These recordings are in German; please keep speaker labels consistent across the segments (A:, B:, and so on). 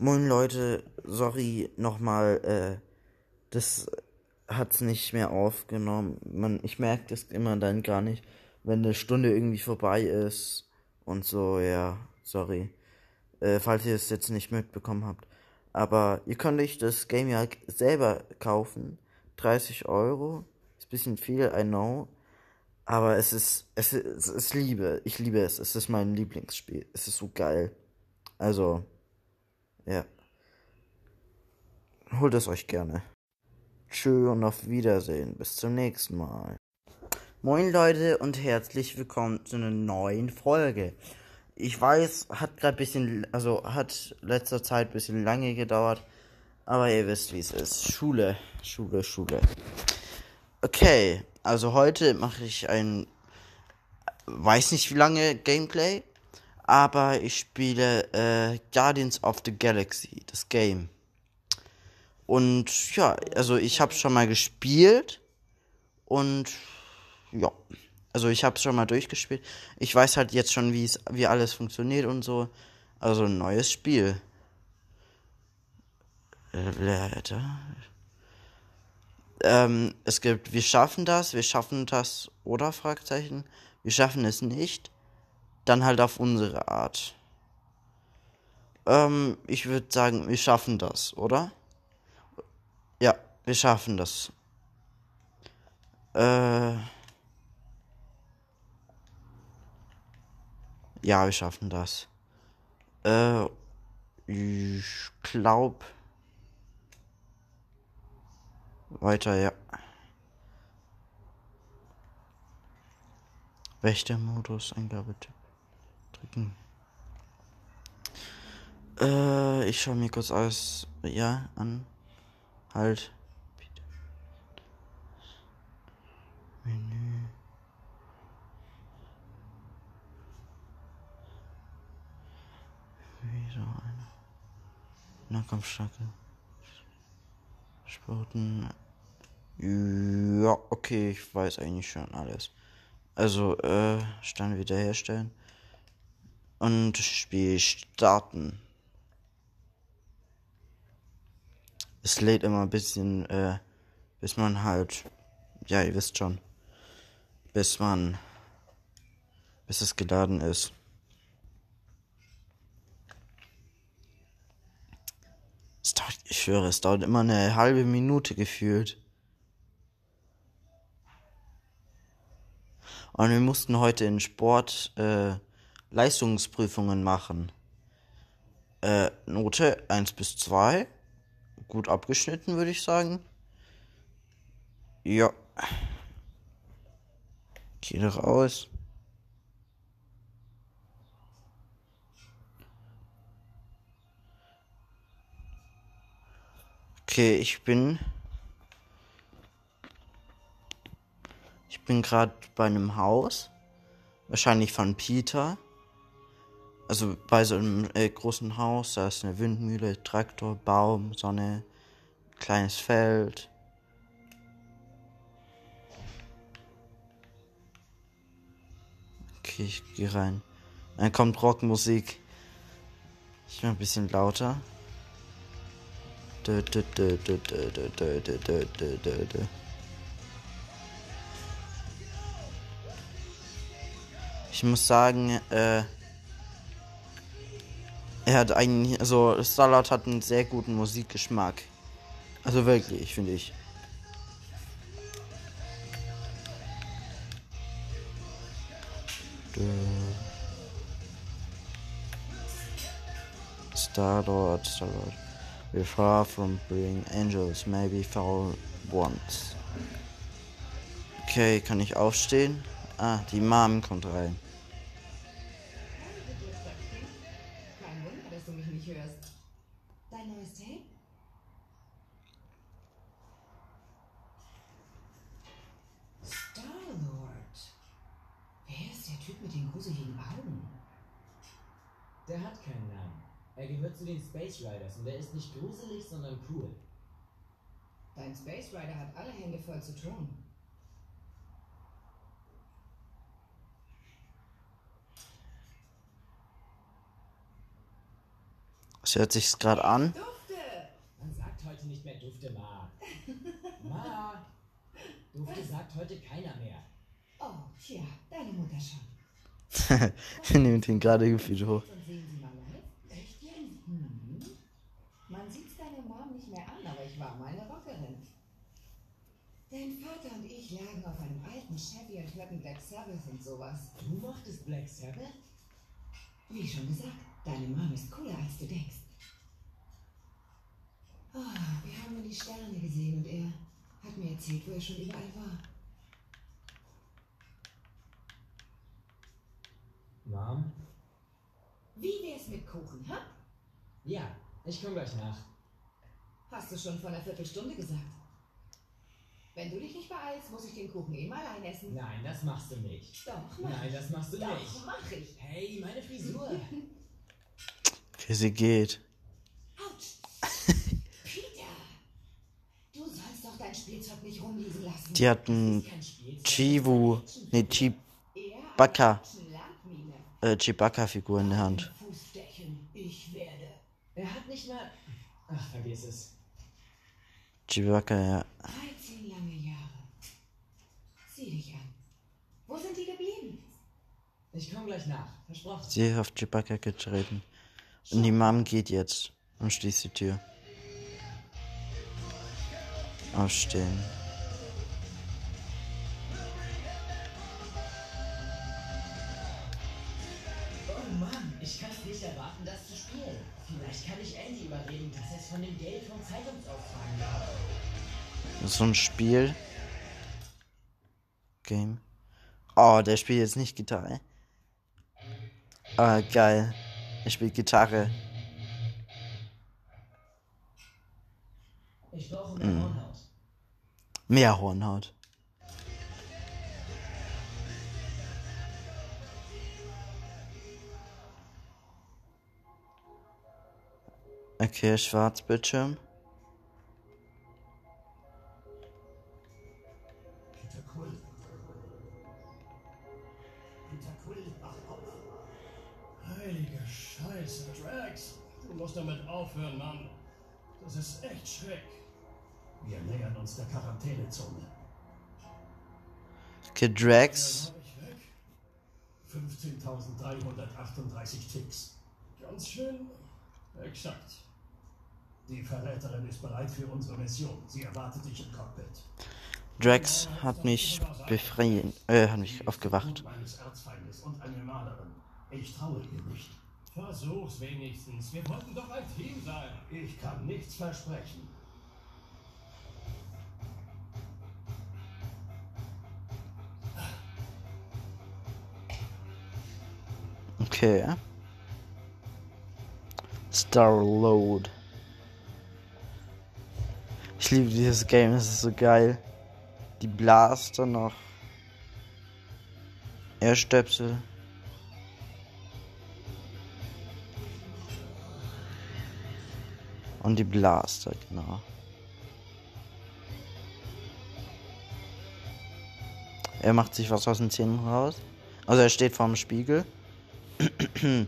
A: Moin Leute, sorry nochmal, äh, das hat's nicht mehr aufgenommen. Man, ich merke das immer dann gar nicht, wenn eine Stunde irgendwie vorbei ist und so, ja, sorry. Äh, falls ihr es jetzt nicht mitbekommen habt. Aber ihr könnt euch das Game ja selber kaufen. 30 Euro. Ist bisschen viel, I know. Aber es ist, es ist, es ist Liebe. Ich liebe es. Es ist mein Lieblingsspiel. Es ist so geil. Also, ja. Holt es euch gerne. Tschö und auf Wiedersehen. Bis zum nächsten Mal. Moin Leute und herzlich willkommen zu einer neuen Folge. Ich weiß, hat gerade bisschen, also hat letzter Zeit bisschen lange gedauert, aber ihr wisst, wie es ist. Schule, Schule, Schule. Okay, also heute mache ich ein, weiß nicht wie lange Gameplay, aber ich spiele äh, Guardians of the Galaxy, das Game. Und ja, also ich habe schon mal gespielt und ja, also ich habe es schon mal durchgespielt. Ich weiß halt jetzt schon, wie es, wie alles funktioniert und so. Also ein neues Spiel. Ähm, es gibt, wir schaffen das, wir schaffen das oder Fragezeichen, wir schaffen es nicht dann halt auf unsere Art. Ähm, ich würde sagen, wir schaffen das, oder? Ja, wir schaffen das. Äh. Ja, wir schaffen das. Äh, ich glaub. Weiter, ja. Wächtermodus, Eingabetipp drücken. Äh, ich schaue mir kurz alles, ja, an. Halt. Menü. Wieder eine. Nahkampfstärke. Sporten. Ja, okay, ich weiß eigentlich schon alles. Also, äh, Stand wiederherstellen und Spiel starten. Es lädt immer ein bisschen, äh, bis man halt, ja, ihr wisst schon, bis man, bis es geladen ist. Es dauert, ich höre, es dauert immer eine halbe Minute gefühlt. Und wir mussten heute in Sport, äh, Leistungsprüfungen machen. Äh, Note 1 bis 2. Gut abgeschnitten, würde ich sagen. Ja. Geh raus. Okay, ich bin. Ich bin gerade bei einem Haus. Wahrscheinlich von Peter also bei so einem äh, großen Haus, da ist eine Windmühle, Traktor, Baum, Sonne, kleines Feld. Okay, ich gehe rein. Dann kommt Rockmusik. Ich mach ein bisschen lauter. Ich muss sagen, äh, er hat eigentlich, also Starlight hat einen sehr guten Musikgeschmack. Also wirklich, finde ich. Starlord, Starlord. We're far from being angels, maybe fall once. Okay, kann ich aufstehen? Ah, die Mom kommt rein.
B: Alle Hände voll zu tun.
A: Es hört sich gerade an.
B: Dufte!
C: Man sagt heute nicht mehr Dufte, Ma. Ma! Dufte sagt heute keiner mehr.
B: Oh, tja, deine Mutter schon.
A: Wir nehmen den gerade gefühlt hoch.
B: Und sehen Sie mal live? Echt jetzt? Mhm. Man sieht's deiner Mom nicht mehr an, aber ich war mal eine Rockerin. Dein Vater und ich lagen auf einem alten Chevy und hörten Black Sabbath und sowas.
C: Du mochtest Black Sabbath?
B: Wie schon gesagt, deine Mom ist cooler, als du denkst. Oh, wir haben nur die Sterne gesehen und er hat mir erzählt, wo er schon überall war.
C: Mom?
B: Wie wär's mit Kuchen, ha?
C: Ja, ich komm gleich nach.
B: Hast du schon vor einer Viertelstunde gesagt. Wenn du dich nicht beeilst, muss ich den Kuchen eben allein essen.
C: Nein, das machst du nicht.
B: Doch, mach
C: Nein, das machst du
B: Doch,
C: nicht.
B: mach ich.
C: Hey, meine Frisur.
A: Wie sie geht.
B: Autsch. Peter! Du sollst doch dein Spielzeug nicht rumliegen lassen.
A: Die hat ein
C: Kein Spielzeug.
A: Chivu, nee,
B: Landmine.
A: äh, Chewbacca-Figur in der Hand.
B: Fußstechen. Ich werde.
C: Er hat nicht mal. Ach, vergiss es.
A: Chewbacca, ja.
B: 13 lange Jahre. Sieh dich an. Wo sind die geblieben?
C: Ich komm gleich nach. Versprochen.
A: Sie ist auf Chewbacca getreten. Und die Mom geht jetzt und schließt die Tür. Aufstehen.
C: Oh Mann, ich kann es nicht erwarten, das zu spielen. Vielleicht kann ich Andy überreden, dass er es von dem Geld vom Zeitungsaustragen hat.
A: So ein Spiel. Game. Oh, der spielt jetzt nicht Gitarre. Ah, geil. Er spielt Gitarre.
C: Ich brauche mehr Hornhaut.
A: Mehr Hornhaut. Okay, Schwarzbildschirm.
D: Musst damit aufhören, Mann. Das ist echt schreck.
E: Wir nähern uns der Quarantänezone.
A: Okay, Drax.
D: Hab ich weg?
E: 15.338 Ticks.
D: Ganz schön. Exakt.
E: Die Verräterin ist bereit für unsere Mission. Sie erwartet dich im Cockpit.
A: Drax hat mich befreien, äh, hat mich aufgewacht.
E: Blut meines Erzfeindes und eine Malerin. Ich traue ihr nicht.
D: Versuch's wenigstens. Wir wollten doch ein Team sein.
E: Ich kann nichts versprechen.
A: Okay. Star Load. Ich liebe dieses Game, es ist so geil. Die Blaster noch. Airstöpsel. Und die Blaster, genau. Er macht sich was aus den Zähnen raus. Also er steht vorm Spiegel.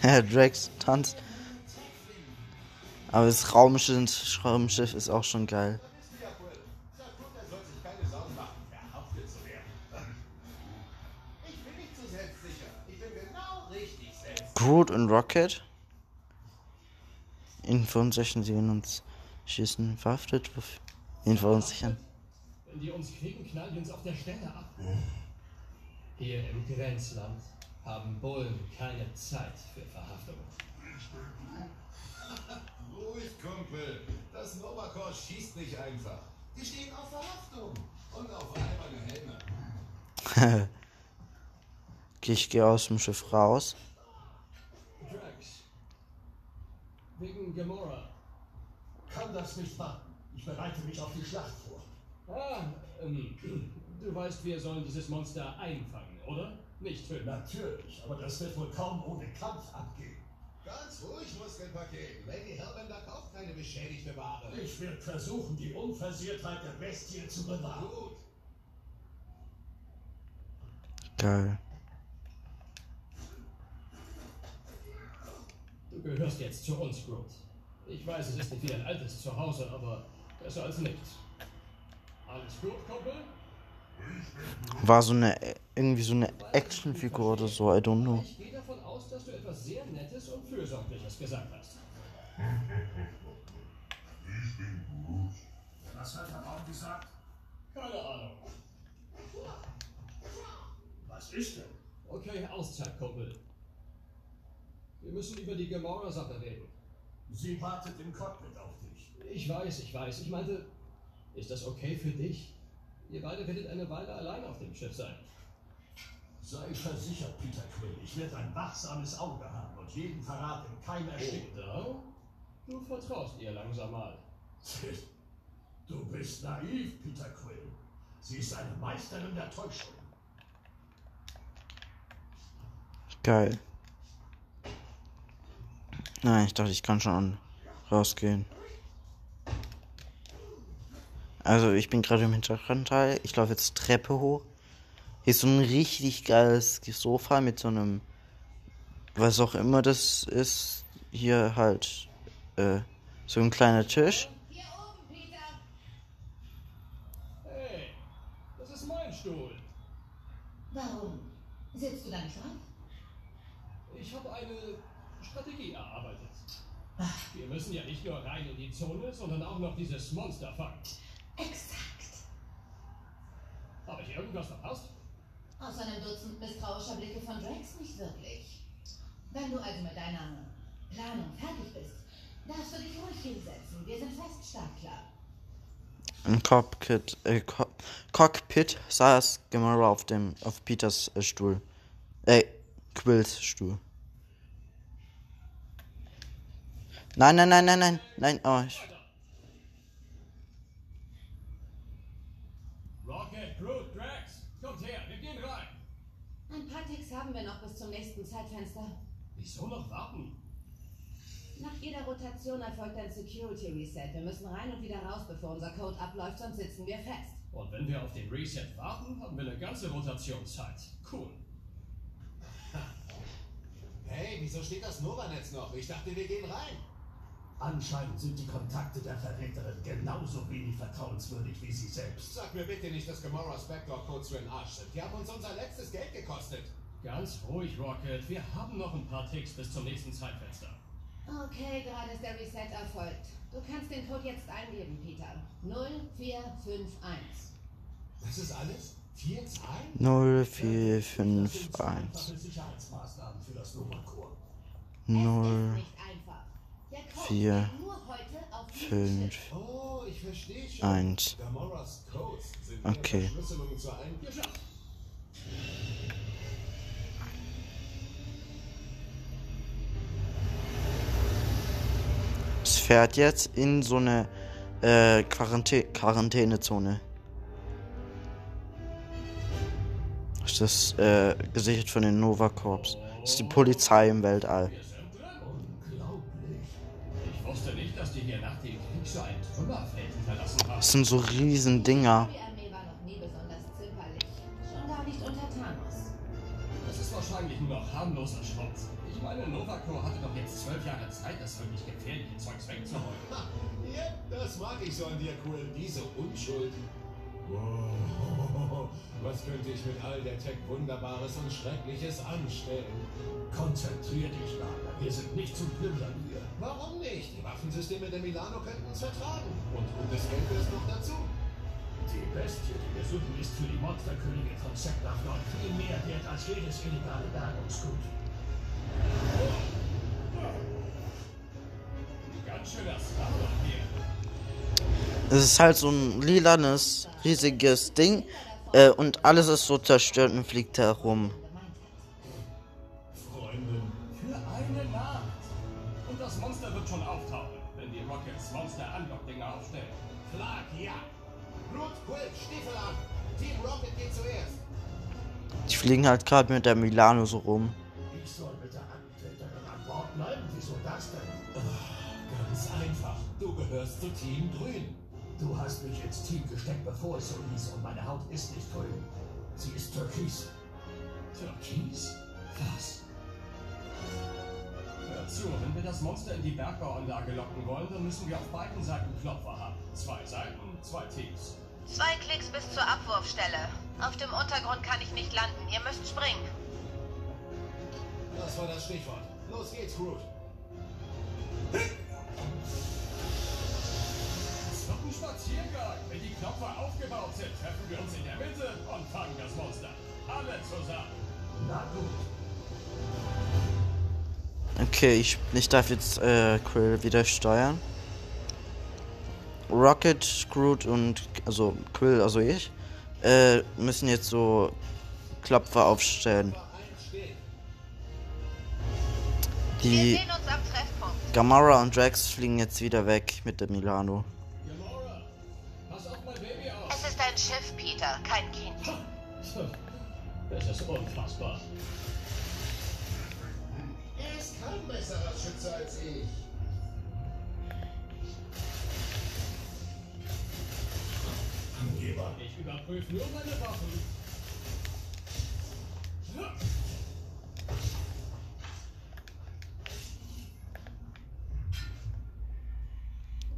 A: Herr Drax tanzt. Aber das Raumschiff, Raumschiff ist auch schon geil. Groot und Rocket. In Verunsichern sehen uns schießen verhaftet. In Verunsichern.
D: Wenn die uns kriegen, knallen die uns auf der Stelle ab. Hier im Grenzland haben Bullen keine Zeit für Verhaftungen.
F: Kumpel. Das Novacore schießt nicht einfach. Die stehen auf Verhaftung und auf alberne Helme.
A: Okay, ich gehe aus dem Schiff raus.
D: Drax. Wegen Gamora.
E: Kann das nicht warten. Ich bereite mich auf die Schlacht vor.
D: Ah, ähm, du weißt, wir sollen dieses Monster einfangen, oder? Nicht töten.
E: Natürlich, aber das wird wohl kaum ohne Kampf abgehen.
F: Ganz ruhig, Muskelpaket. Lady Hellbender kauft keine beschädigte Ware.
E: Ich werde versuchen, die Unversehrtheit der Bestie zu bewahren.
F: Gut.
A: Geil.
D: Du gehörst jetzt zu uns, Groot. Ich weiß, es ist nicht wie ein altes Zuhause, aber besser als nichts. Alles gut, Kumpel?
A: War so eine, irgendwie so eine Actionfigur oder so, I don't know.
D: Ich gehe davon aus, dass du etwas sehr Nettes und Fürsorgliches gesagt hast.
E: Was hat der Baum gesagt?
D: Keine Ahnung.
E: Was ist denn?
D: Okay, Auszeit, Kumpel. Wir müssen über die Gamora-Sache reden.
E: Sie wartet im Cockpit auf dich.
D: Ich weiß, ich weiß. Ich meinte, ist das okay für dich? Ihr beide werdet eine Weile allein auf dem Schiff sein.
E: Sei versichert, Peter Quill, ich werde ein wachsames Auge haben und jeden Verrat im Keim ersticken.
D: Oder? Du vertraust ihr langsam mal.
E: Du bist naiv, Peter Quill. Sie ist eine Meisterin der Täuschung.
A: Geil. Nein, ich dachte, ich kann schon rausgehen. Also, ich bin gerade im Hintergrundteil. Ich laufe jetzt Treppe hoch. Hier ist so ein richtig geiles Sofa mit so einem, was auch immer das ist. Hier halt, äh, so ein kleiner Tisch.
B: Hier oben, Peter.
D: Hey, das ist mein Stuhl.
B: Warum? Sitzt du da nicht drauf?
D: Ich habe eine Strategie erarbeitet. Wir müssen ja nicht nur rein in die Zone, sondern auch noch dieses Monster fangen.
B: Exakt.
D: Habe ich irgendwas verpasst?
B: Außer einem Dutzend misstrauischer Blicke von Drax nicht wirklich. Wenn du also mit deiner Planung fertig bist, darfst du dich ruhig hinsetzen. Wir sind fest startklar.
A: Im Cockpit, äh, Co Cockpit saß Gamora auf dem, auf Peters äh, Stuhl. Äh, Quills Stuhl. Nein, nein, nein, nein, nein, nein, oh, ich,
D: Rocket, Groot, Drax, kommt her, wir gehen rein.
B: Ein paar Ticks haben wir noch bis zum nächsten Zeitfenster.
D: Wieso noch warten?
B: Nach jeder Rotation erfolgt ein Security Reset. Wir müssen rein und wieder raus, bevor unser Code abläuft, sonst sitzen wir fest.
D: Und wenn wir auf den Reset warten, haben wir eine ganze Rotationszeit. Cool.
F: Hey, wieso steht das Nova-Netz noch? Ich dachte, wir gehen rein.
E: Anscheinend sind die Kontakte der Verräterin genauso wenig vertrauenswürdig wie sie selbst.
F: Sag mir bitte nicht, dass Gamoras Backdoor-Codes für den Arsch sind. Die haben uns unser letztes Geld gekostet.
D: Ganz ruhig, Rocket. Wir haben noch ein paar Ticks bis zum nächsten Zeitfenster.
B: Okay, gerade ist der Reset erfolgt. Du kannst den Code jetzt eingeben, Peter. 0451.
F: Das ist alles? Vier Zahlen?
A: 0451
E: Einfache Sicherheitsmaßnahmen für das Nova-Corps.
B: Es
A: 0
B: ist nicht einfach. Der
A: fährt jetzt in so eine äh, Quarantä Quarantänezone. Das ist äh, gesichert von den Nova Corps. Das ist die Polizei im Weltall. Das sind so riesen Dinger.
D: Jahre Zeit, das wirklich gefährliche Zeugs wegzuholen.
F: Ha, ja, das mag ich so an dir, Quill. Diese Unschuld. Wow, was könnte ich mit all der Tech Wunderbares und Schreckliches anstellen?
E: Konzentrier dich, Lager. Wir sind nicht zum Plündern hier.
F: Warum nicht? Die Waffensysteme der Milano könnten uns vertragen. Und gutes Geld es noch dazu.
E: Die Bestie, die wir suchen, ist für die Monsterkönige von Seknach noch viel mehr wert als jedes illegale Bergungsgut.
A: Es ist halt so ein lilanes, riesiges Ding. Äh, und alles ist so zerstört und fliegt herum.
D: Die
A: fliegen halt gerade mit der Milano so rum.
E: Zu Team Grün.
D: Du hast mich ins Team gesteckt, bevor es so hieß, und meine Haut ist nicht grün. Sie ist türkis.
E: Türkis?
D: Was? Hör zu, wenn wir das Monster in die Bergbauanlage locken wollen, dann müssen wir auf beiden Seiten Klopfer haben. Zwei Seiten, zwei Teams.
G: Zwei Klicks bis zur Abwurfstelle. Auf dem Untergrund kann ich nicht landen. Ihr müsst springen.
F: Das war das Stichwort. Los geht's, Groot.
D: Spaziergang. Wenn die Klopfer aufgebaut sind, treffen wir uns in der Mitte und fangen das Monster. Alle zusammen.
E: Na gut.
A: Okay, ich, ich darf jetzt äh, Quill wieder steuern. Rocket, Groot und also Quill, also ich, äh, müssen jetzt so Klopfer aufstellen.
G: Wir
A: Die
G: sehen uns am Treffpunkt.
A: Gamora und Drax fliegen jetzt wieder weg mit der Milano.
G: Peter, kein Kind.
D: Das ist unfassbar.
F: Er ist kein besserer Schütze als ich.
E: Angeber.
D: Ich überprüfe nur meine Waffen.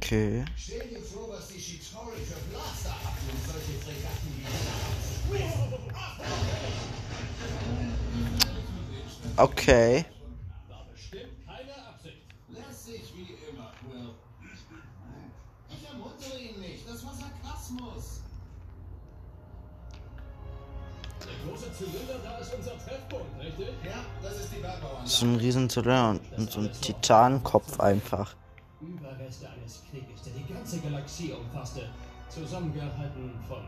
A: Okay. Okay.
F: Ich ermuntere ihn nicht. Das war Sarkasmus.
D: Der große Zylinder, da ist unser Treffpunkt, richtig?
F: Ja, das ist die Bergbauanlage.
A: So ein Riesenzylinder und, und so ein Titankopf einfach.
D: Überreste eines Krieges, der die ganze Galaxie umfasste, zusammengehalten von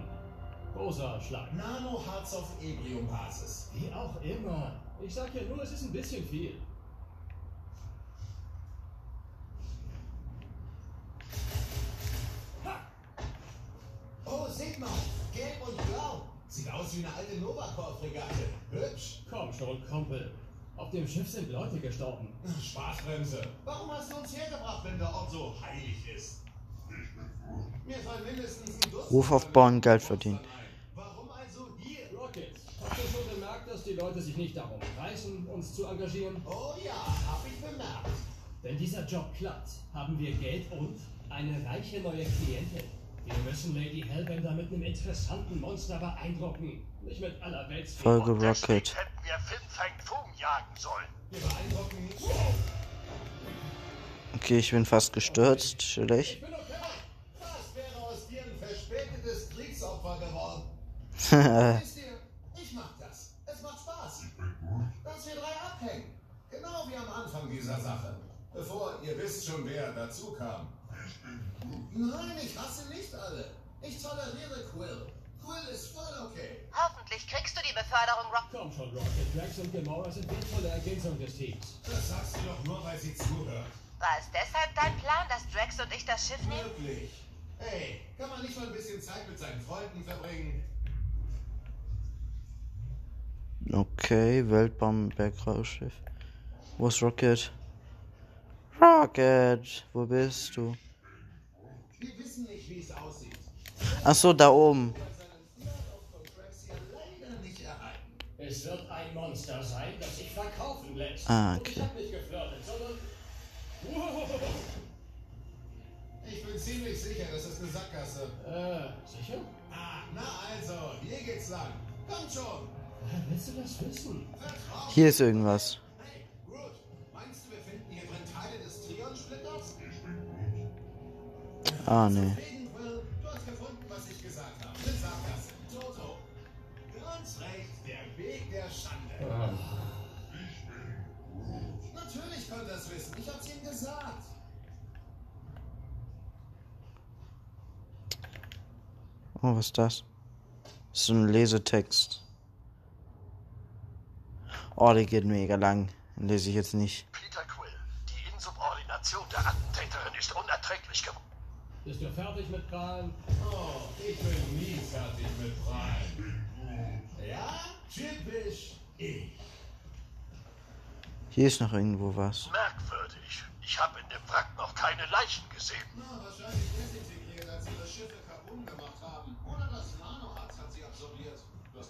D: rosa Schlag.
F: Nanoharz auf Ebrium-Basis.
D: Wie auch immer. Ich sag ja nur, es ist ein bisschen viel.
F: Oh, seht mal. Gelb und blau. Sieht aus wie eine alte Novacore-Fregatte. Hübsch.
D: Komm schon, Kumpel. Auf dem Schiff sind Leute gestorben.
F: Spaßbremse. Warum hast du uns hergebracht, wenn der Ort so heilig ist? Mir fallen mindestens ein Dutzend
A: Ruf auf Bauen, Geld verdienen.
F: Warum also hier?
D: Rocket, hast du schon gemerkt, dass die Leute sich nicht darum reißen, uns zu engagieren?
F: Oh ja, hab ich bemerkt.
D: Wenn dieser Job klappt, haben wir Geld und eine reiche neue Klientin. Wir müssen Lady Hellbender mit einem interessanten Monster beeindrucken. Nicht mit aller Welt.
A: Folge Rocket.
E: hätten wir Fin Fang jagen sollen.
F: Wir beeindrucken nicht.
A: Okay, ich bin fast gestürzt. Chillig.
F: Was wäre aus dir ein verspätetes Kriegsopfer geworden? Wisst ihr, ich mag das. Es macht Spaß. Dass wir drei abhängen. Genau wie am Anfang dieser Sache. Bevor ihr wisst schon, wer dazu kam. Nein, ich hasse nicht alle. Ich toleriere Quill. Quill ist voll okay.
G: Hoffentlich kriegst du die Beförderung, Rock.
D: Komm schon, Rocket. Drax und Gamora sind wertvolle Ergänzung des Teams.
F: Das sagst du doch nur, weil sie zuhört.
G: War es deshalb dein Plan, dass Drax und ich das Schiff nehmen?
F: Wirklich. Hey, kann man nicht mal ein bisschen Zeit mit seinen Freunden verbringen?
A: Okay, Weltbaum-Bergrauschiff. Wo ist Rocket? Rocket, wo bist du?
F: Wir wissen nicht, wie es aussieht.
A: Ach so, da oben.
D: Es wird ein Monster sein, das sich verkaufen lässt.
A: Ah,
D: Und ich
A: okay.
D: hab nicht geflirtet, sondern...
F: Ich bin ziemlich sicher, das ist eine Sackgasse.
D: Äh, sicher?
F: Ah, na also, hier geht's lang. Kommt schon.
D: Woher willst du das wissen?
F: Vertrau.
A: Hier ist irgendwas.
F: Hey, Groot, meinst du, wir finden hier drin Teile des Trion-Splitters?
A: Ah, nee.
F: Natürlich konnte es wissen. Ich hab's ihm gesagt.
A: Oh, was ist das? Das ist ein Lesetext. Oh, der geht mega lang. Den lese ich jetzt nicht.
E: Peter Quill, die Insubordination der Attentäterin ist unerträglich geworden.
D: Bist du fertig mit Prahlen?
F: Oh, ich bin nie fertig mit Prahlen. Ja, typisch ich.
A: Hier ist noch irgendwo was.
E: Merkwürdig. Ich habe in dem Wrack noch keine Leichen gesehen.
F: Na, wahrscheinlich desintegriert, als sie ihre Schiffe kaputt gemacht haben. Oder das Nanoharz hat sie absorbiert. Das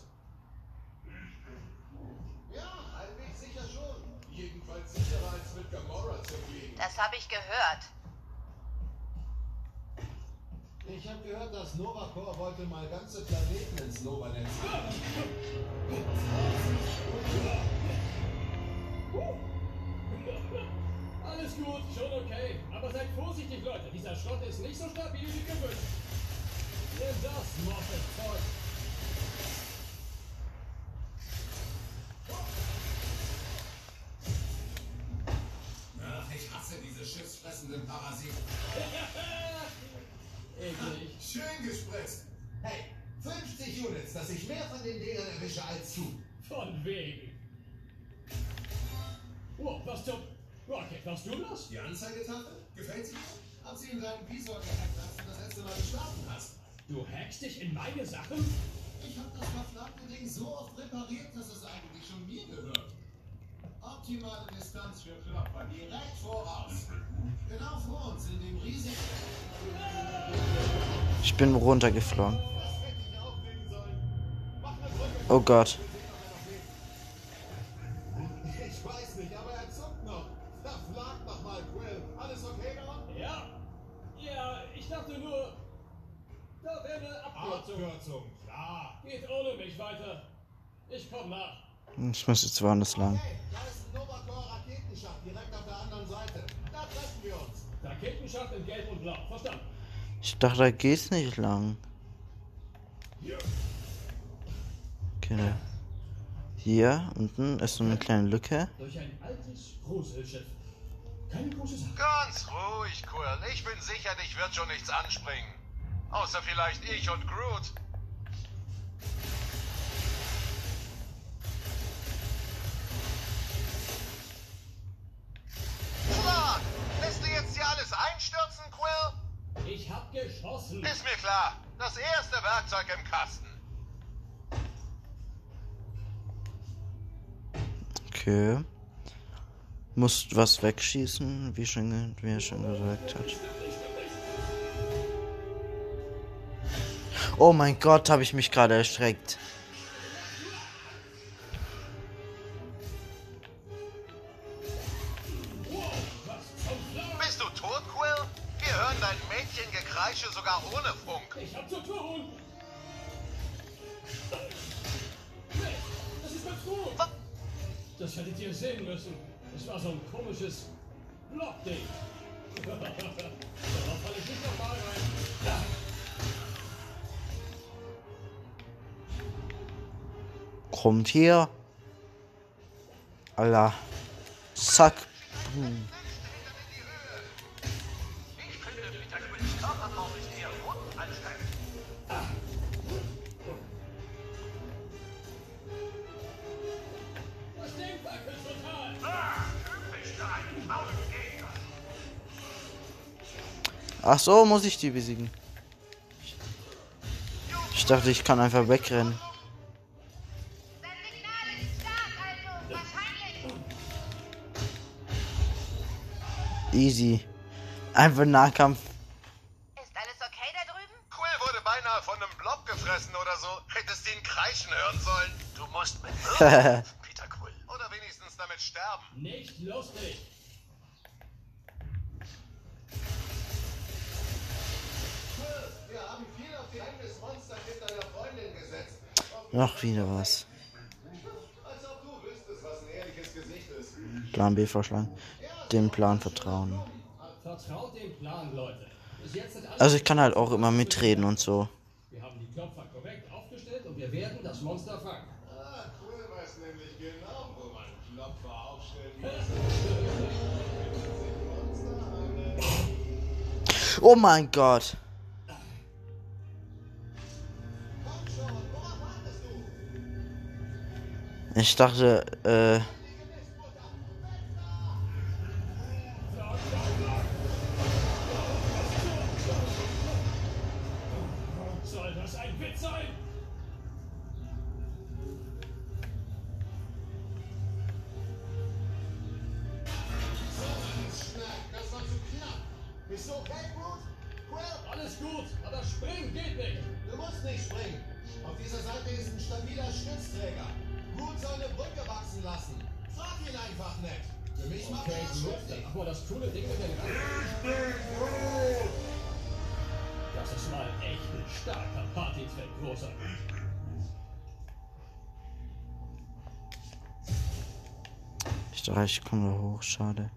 F: ja, halbwegs sicher schon. Jedenfalls sicherer als mit Gamora zu fliegen.
G: Das habe ich gehört.
F: Ich habe gehört, dass Nova Corps wollte mal ganze Planeten ins Nova-Netz.
D: Alles gut, schon okay. Aber seid vorsichtig, Leute. Dieser Schrott ist nicht so stabil wie gewünscht. Nimm das, Moffat Zeug.
F: Ach, ich hasse diese schiffsfressenden Parasiten.
D: Eklig.
F: Schön gespritzt. Hey, 50 Units, dass ich mehr von den Dingern erwische als du.
D: Von wegen. Oh, was zum... Rocket, warst du das?
F: Die Anzeigetafel? Gefällt sie dir? Hab sie in deinem Visor gehackt, als du das letzte Mal gestartet hast.
D: Du hackst dich in meine Sachen?
F: Ich hab das verflaggte Ding so oft repariert, dass es eigentlich schon mir gehört. Optimale Distanz für Klopper, direkt voraus. Genau vor uns, in dem riesigen...
A: Ich bin runtergeflogen.
F: Das hätte ich auflegen sollen. Mach eine Brücke.
A: Oh Gott.
F: Ich weiß nicht, aber er zuckt noch. Verflagt noch mal, Quill. Alles okay da?
D: Ja. Ja, ich dachte nur... Da wäre eine Abkürzung.
F: Abkürzung, klar.
D: Geht ohne mich weiter. Ich komm nach.
A: Ich muss jetzt woanders lang.
F: Hey, da ist ein Novacor-Raketenschacht direkt auf der anderen Seite. Da treffen wir uns.
D: Raketenschacht in Gelb und Blau. Verstanden.
A: Ich dachte, da geht's nicht lang. Okay. Hier unten ist so eine kleine Lücke.
D: Durch ein altes Gruselschiff. Keine große Sache.
F: Ganz ruhig, Quill. Ich bin sicher, dich wird schon nichts anspringen. Außer vielleicht ich und Groot. Einstürzen, Quill?
D: Ich hab geschossen.
F: Ist mir klar. Das erste Werkzeug im Kasten.
A: Okay. Musst was wegschießen, wie, schon, wie er schon gesagt hat. Oh mein Gott, habe ich mich gerade erschreckt.
F: Mädchengekreische sogar ohne Funk.
D: Ich hab zu tun. Das ist mein Truhe. Das hättet ihr sehen müssen. Es war so ein komisches Blockding. Darauf falle ich nicht nochmal rein.
A: Kommt hier. Allah. Zack. Boom. Ach so, muss ich die besiegen. Ich dachte, ich kann einfach wegrennen. Easy. Einfach Nahkampf.
G: Ist alles okay da drüben?
F: Quill wurde beinahe von einem Blob gefressen oder so. Hättest ihn kreischen hören sollen.
E: Du musst mit
A: Noch wieder was. Plan B vorschlagen. Dem Plan vertrauen.
D: Vertraut dem Plan, Leute.
A: Also ich kann halt auch immer mitreden und so.
D: Wir haben die Klopfer korrekt aufgestellt und wir werden das Monster fangen.
F: Ah, Quill weiß nämlich genau, wo man Klopfer aufstellen muss.
A: Oh mein Gott.
F: Du?
A: Ich dachte, Ich dachte, ich komme da hoch, schade.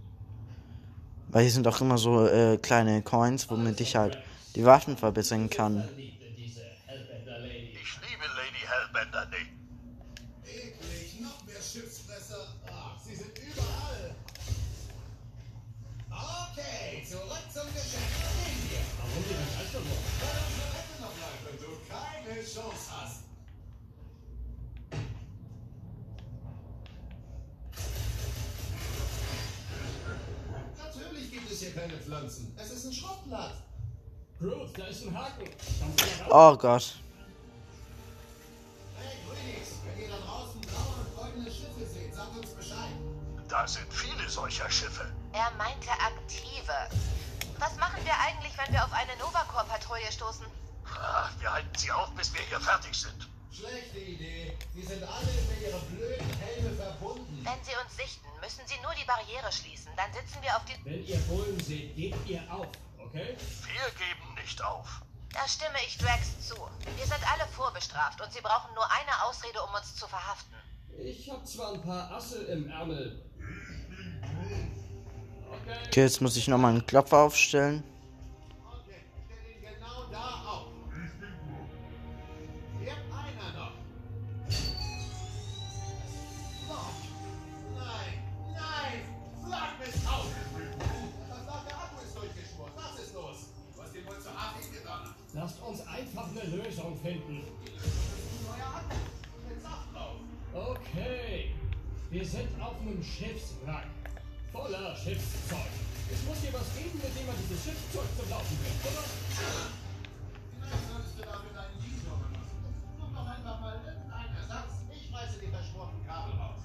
A: Weil hier sind auch immer so äh, kleine Coins, womit ich halt die Waffen verbessern kann.
F: Pflanzen. Es ist ein Schrottblatt.
D: Groot, da ist ein Haken.
A: Oh Gott.
F: Hey, Grünis, wenn ihr da draußen blaue und goldene Schiffe seht, sagt uns Bescheid.
E: Da sind viele solcher Schiffe.
G: Er meinte aktive. Was machen wir eigentlich, wenn wir auf eine Novacore-Patrouille stoßen?
E: Ah, Wir halten sie auf, bis wir hier fertig sind.
F: Schlechte Idee. Die sind alle über ihre blöden Helme verbunden.
G: Wenn sie uns sichten, müssen sie nur die Barriere schließen. Dann sitzen wir auf die...
D: Wenn ihr Bullen seht, gebt ihr auf, okay?
E: Wir geben nicht auf.
G: Da stimme ich Drax zu. Wir sind alle vorbestraft und sie brauchen nur eine Ausrede, um uns zu verhaften.
D: Ich hab zwar ein paar Asse im Ärmel. Okay.
A: Okay, jetzt muss ich nochmal einen Klopfer aufstellen.
D: Wir sind auf einem Schiffswrack. Voller Schiffszeug. Es muss hier was geben, mit dem man dieses Schiffszeug zum Laufen bringt, oder?
F: Vielleicht solltest du dafür deinen Visor benutzen. Such doch einfach mal irgendeinen Ersatz. Ich reiße die verschworenen Kabel raus.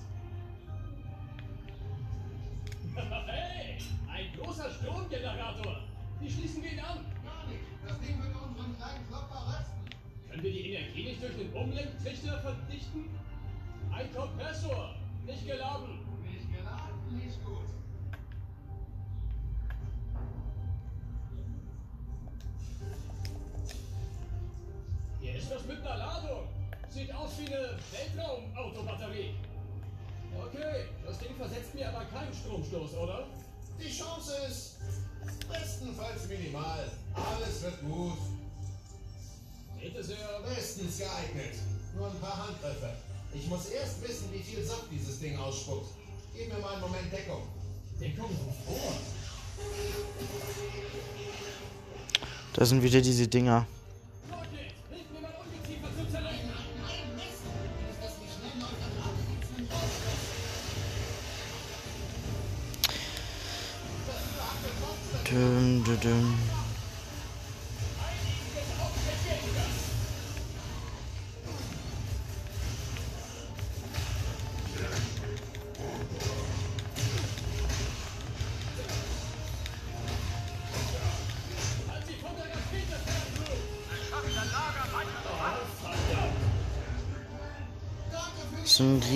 D: hey, ein großer Stromgenerator. Die schließen wir ihn an.
F: Gar nicht. Das Ding würde unseren kleinen Klopfer rösten.
D: Können wir die Energie nicht durch den Umlenktrichter verdichten? Ein Kompressor. Nicht geladen.
F: Nicht geladen, nicht gut.
D: Hier ist was mit einer Ladung. Sieht aus wie eine Weltraumautobatterie. Okay, das Ding versetzt mir aber keinen Stromstoß, oder?
F: Die Chance ist bestenfalls minimal. Alles wird gut.
D: Bitte sehr.
F: Bestens geeignet. Nur ein paar Handgriffe. Ich muss erst wissen, wie viel Saft dieses Ding ausspuckt. Gib mir mal einen Moment Deckung.
D: Deckung wovor?
A: Da sind wieder diese Dinger.
D: Rocket, hilf mir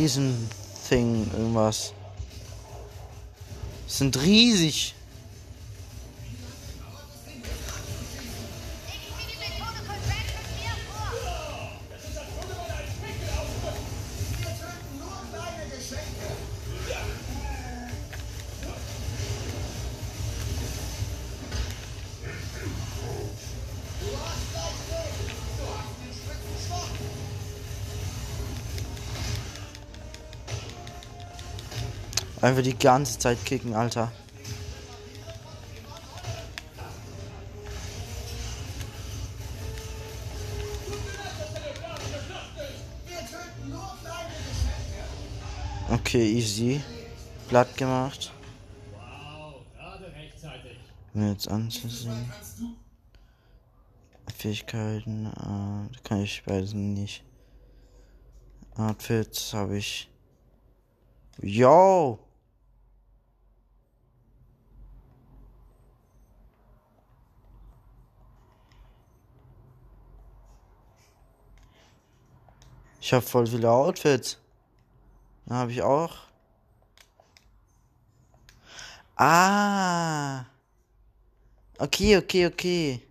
A: Riesen-Thing, irgendwas. Sind riesig. Einfach die ganze Zeit kicken, Alter. Okay, easy. Blatt gemacht. Mir jetzt anzusehen. Fähigkeiten, äh, kann ich beides nicht. Outfits habe ich. Yo! Ich habe voll viele Outfits. Da habe ich auch. Ah. Okay, okay, okay.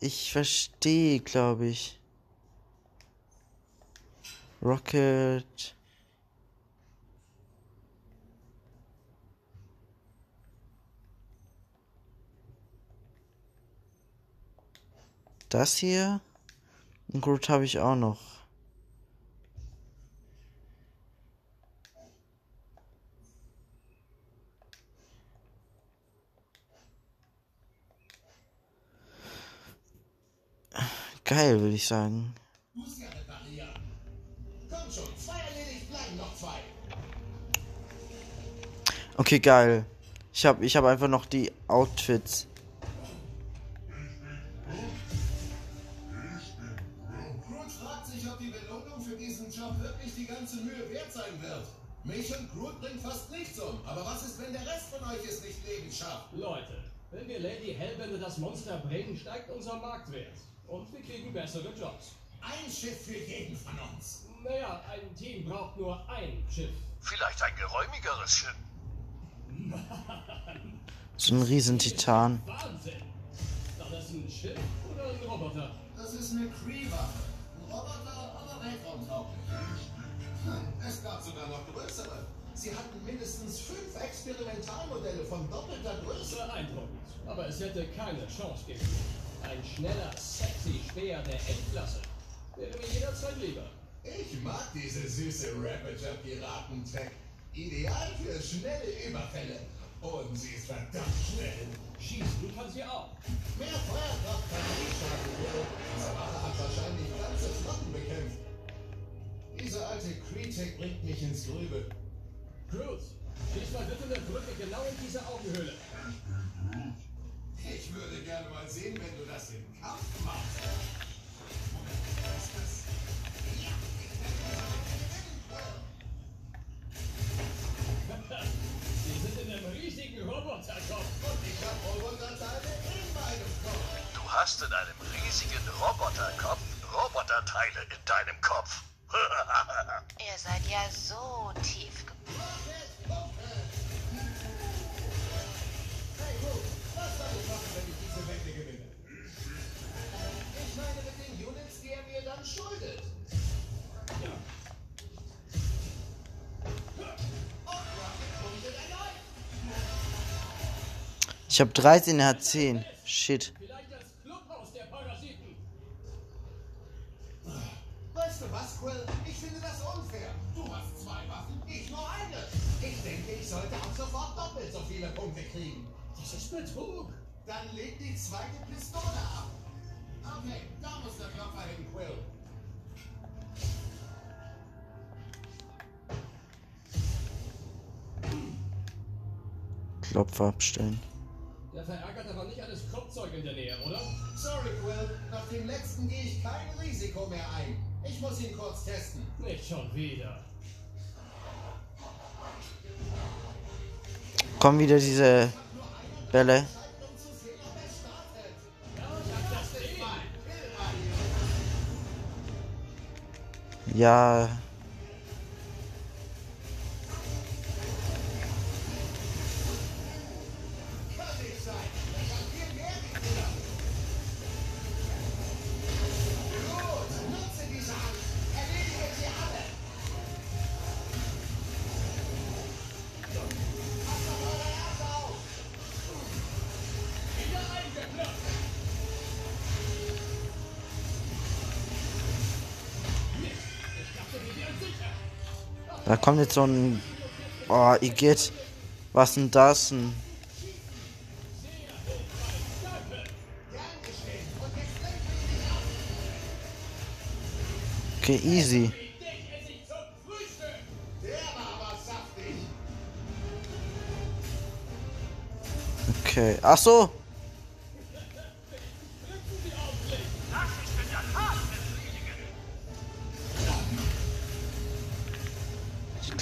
A: Ich verstehe, glaube ich. Rocket. Das hier. Und Groot habe ich auch noch. Geil, würde ich sagen. Okay, geil. Ich habe ich hab einfach noch die Outfits.
F: Mich und Groot bringt fast nichts um. Aber was ist, wenn der Rest von euch es nicht lebend schafft?
D: Leute, wenn wir Lady Hellbände das Monster bringen, steigt unser Marktwert. Und wir kriegen bessere Jobs.
F: Ein Schiff für jeden von uns.
D: Naja, ein Team braucht nur ein Schiff.
H: Vielleicht ein geräumigeres Schiff.
A: So ein Riesentitan.
D: Wahnsinn! War das ein Schiff oder ein Roboter?
F: Das ist eine Cree-Waffe. Ein Roboter, aber weltraumtauglich. Es gab sogar noch größere. Sie hatten mindestens fünf Experimentalmodelle von doppelter Größe.
D: Beeindruckend. Aber es hätte keine Chance gegen mich. Ein schneller, sexy Speer der Endklasse. Wäre mir jederzeit lieber.
F: Ich mag diese süße Ravager-Piratentech. Ideal für schnelle Überfälle. Und sie ist verdammt schnell.
D: Schießen kann sie auch.
F: Mehr Feuerkraft kann nie schaden. Waffe hat wahrscheinlich ganze Flotten bekämpft. Diese alte Cree-Tech bringt mich ins Grübel.
D: Cruz, schieß mal bitte eine Brücke genau in diese Augenhöhle.
F: Gerne mal sehen, wenn du das im Kampf machst. Ich habe
A: 13, er hat 10. Shit.
F: Weißt du was, Quill? Ich finde das unfair. Du hast zwei Waffen, ich nur eine. Ich denke, ich sollte ab sofort doppelt so viele Punkte kriegen.
D: Das ist Betrug.
F: Dann leg die zweite Pistole ab. Okay, da muss der Klopfer hin, Quill.
A: Klopfer abstellen.
F: Kurz testen.
D: Nicht schon wieder.
A: Kommen wieder diese Bälle.
F: Um
A: Da kommt jetzt so ein. Oh, Igitt. Was denn das
F: ab.
A: Okay, easy. Okay. Ach so.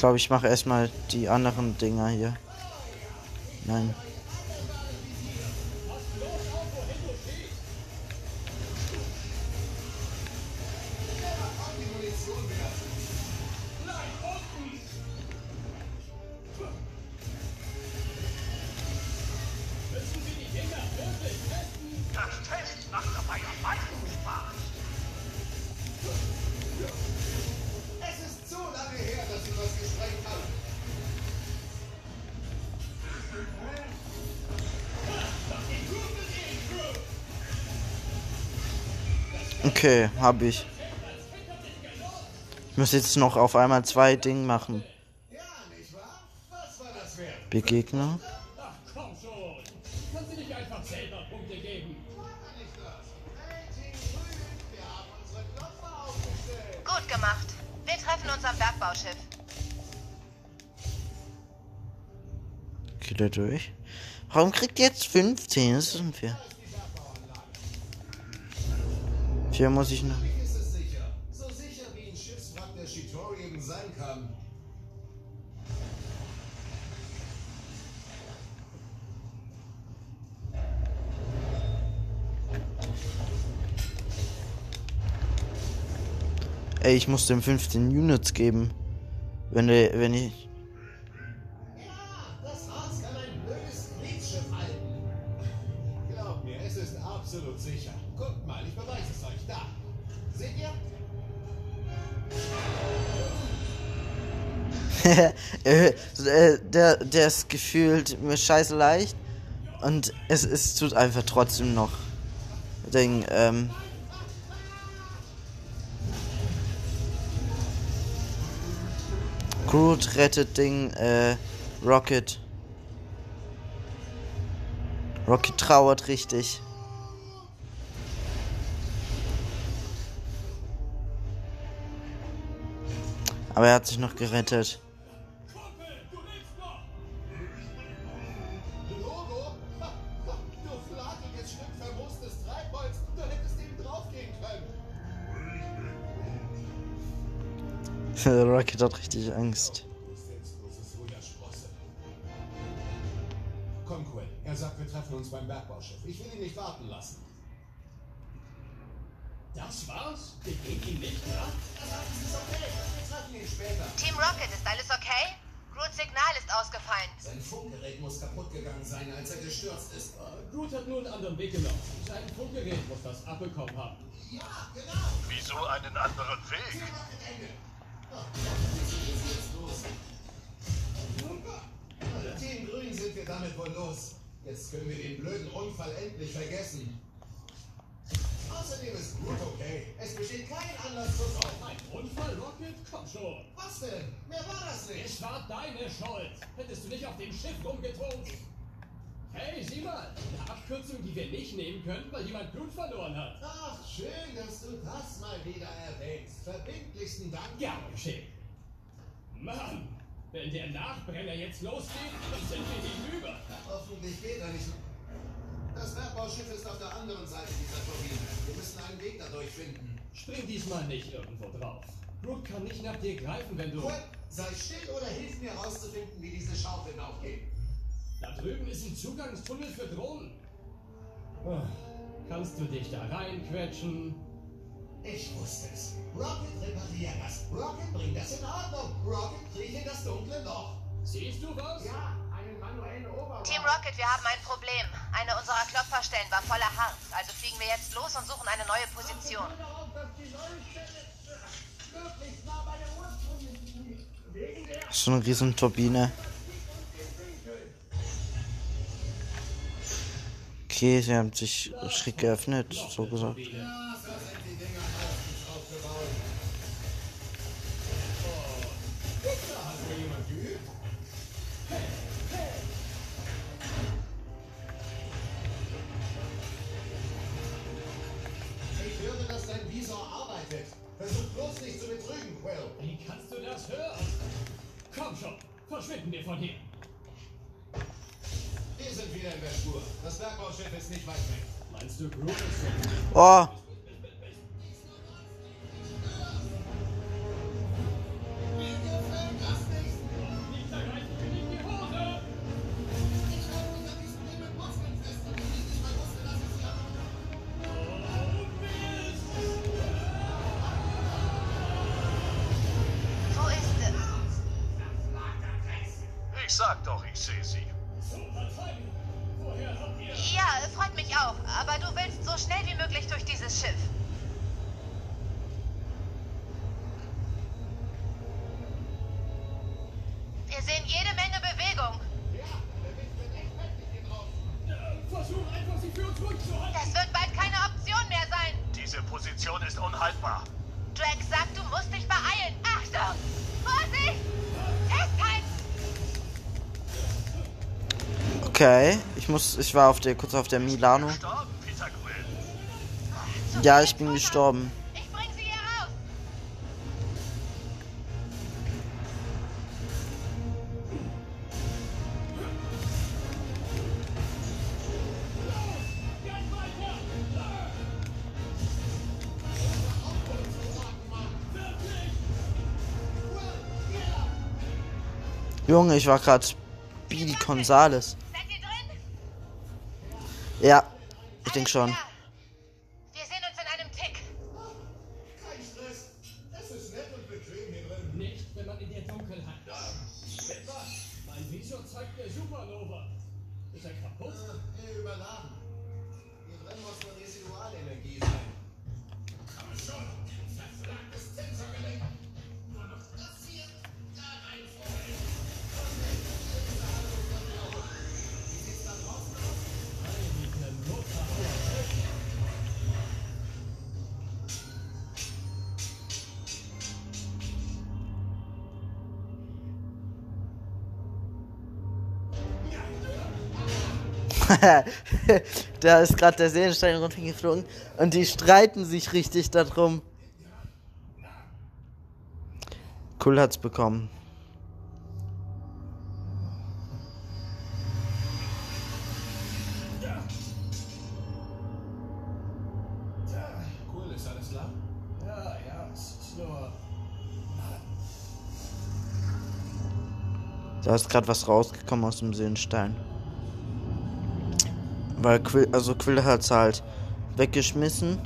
A: Glaube, ich mache erstmal die anderen Dinger hier. Nein. Okay, hab ich. Ich muss jetzt noch auf einmal zwei Dinge machen. Begegner.
G: Gut gemacht. Wir treffen uns am Bergbauschiff.
A: Geht er durch? Warum kriegt ihr jetzt 15? Das ist unfair. Vier muss ich noch.
F: So sicher wie ein Schiffswrack der Shitori eben sein kann.
A: Ey, ich muss dem 15 Units geben. Wenn, der, wenn ich. Der, ist gefühlt mir scheiße leicht. Und es, es tut einfach trotzdem noch. Ding, ähm. Groot rettet Ding, äh, Rocket. Rocket trauert richtig. Aber er hat sich noch gerettet. Rocket hat richtig Angst.
F: Komm, Quinn. Er sagt, wir treffen uns beim Bergbauschiff. Ich will ihn nicht warten lassen.
D: Das war's? Wir gehen ihm nicht nach?
F: Er sagt, es ist okay. Wir treffen ihn später.
G: Team Rocket, ist alles okay? Groots Signal ist ausgefallen.
F: Sein Funkgerät muss kaputt gegangen sein, als er gestürzt ist.
D: Äh, Groot hat nur einen anderen Weg genommen. Sein Funkgerät muss das abbekommen haben.
F: Ja, genau.
H: Wieso einen anderen Weg?
F: Team Grün sind wir damit wohl los. Jetzt können wir den blöden Unfall endlich vergessen. Außerdem ist Groot okay. Es besteht kein Anlass zur Sorge.
D: Ein Unfall, Rocket? Komm schon.
F: Was denn? Mehr war das nicht.
D: Es war deine Schuld. Hättest du nicht auf dem Schiff rumgetobt. Hey, sieh mal. Eine Abkürzung, die wir nicht nehmen können, weil jemand Blut verloren hat.
F: Ach, schön, dass du das mal wieder erwähnst. Verbindlichsten Dank.
D: Gern geschehen. Mann, wenn der Nachbrenner jetzt losgeht, dann sind wir hinüber.
F: Hoffentlich geht er nicht. Das Bergbauschiff ist auf der anderen Seite dieser Turbine. Wir müssen einen Weg dadurch finden.
D: Spring diesmal nicht irgendwo drauf. Groot kann nicht nach dir greifen, wenn du...
F: Cool. Sei still oder hilf mir herauszufinden, wie diese Schaufeln aufgehen.
D: Da drüben ist ein Zugangstunnel für Drohnen. Ah, Kannst du dich da reinquetschen?
F: Ich wusste es. Rocket repariert das. Rocket bringt das in Ordnung. Rocket kriegt in das dunkle Loch.
D: Siehst du was?
F: Ja, einen manuellen Oberwurf.
G: Team Rocket, wir haben ein Problem. Eine unserer Klopferstellen war voller Harz. Also fliegen wir jetzt los und suchen eine neue Position.
A: So eine riesen Turbine. So
F: meistens aufgebaut. Oh, da hat wohl jemand geübt. Ich höre, dass dein Visor arbeitet. Versuch bloß nicht zu betrügen, Quill.
D: Wie kannst du das hören? Komm schon, verschwinden wir von hier.
F: Fest und ich nicht mal wusste, dass ich sie habe.
D: Oh,
G: ist?
H: Ich sag doch, ich sehe sie.
A: Okay, ich muss, ich war auf der, kurz auf der Milano. Ja, ich bin gestorben.
G: Ich bring sie hier raus!
A: Junge, ich war gerade Speedy Gonzales. Ja, ich denke schon.
F: da
A: ist gerade der Seelenstein runtergeflogen und die streiten sich richtig darum. Cool hat's bekommen.
F: Cool, ist alles klar?
D: Ja, ja, es ist nur.
A: Da ist gerade was rausgekommen aus dem Seelenstein. Weil Quill, also Quill hat's halt weggeschmissen.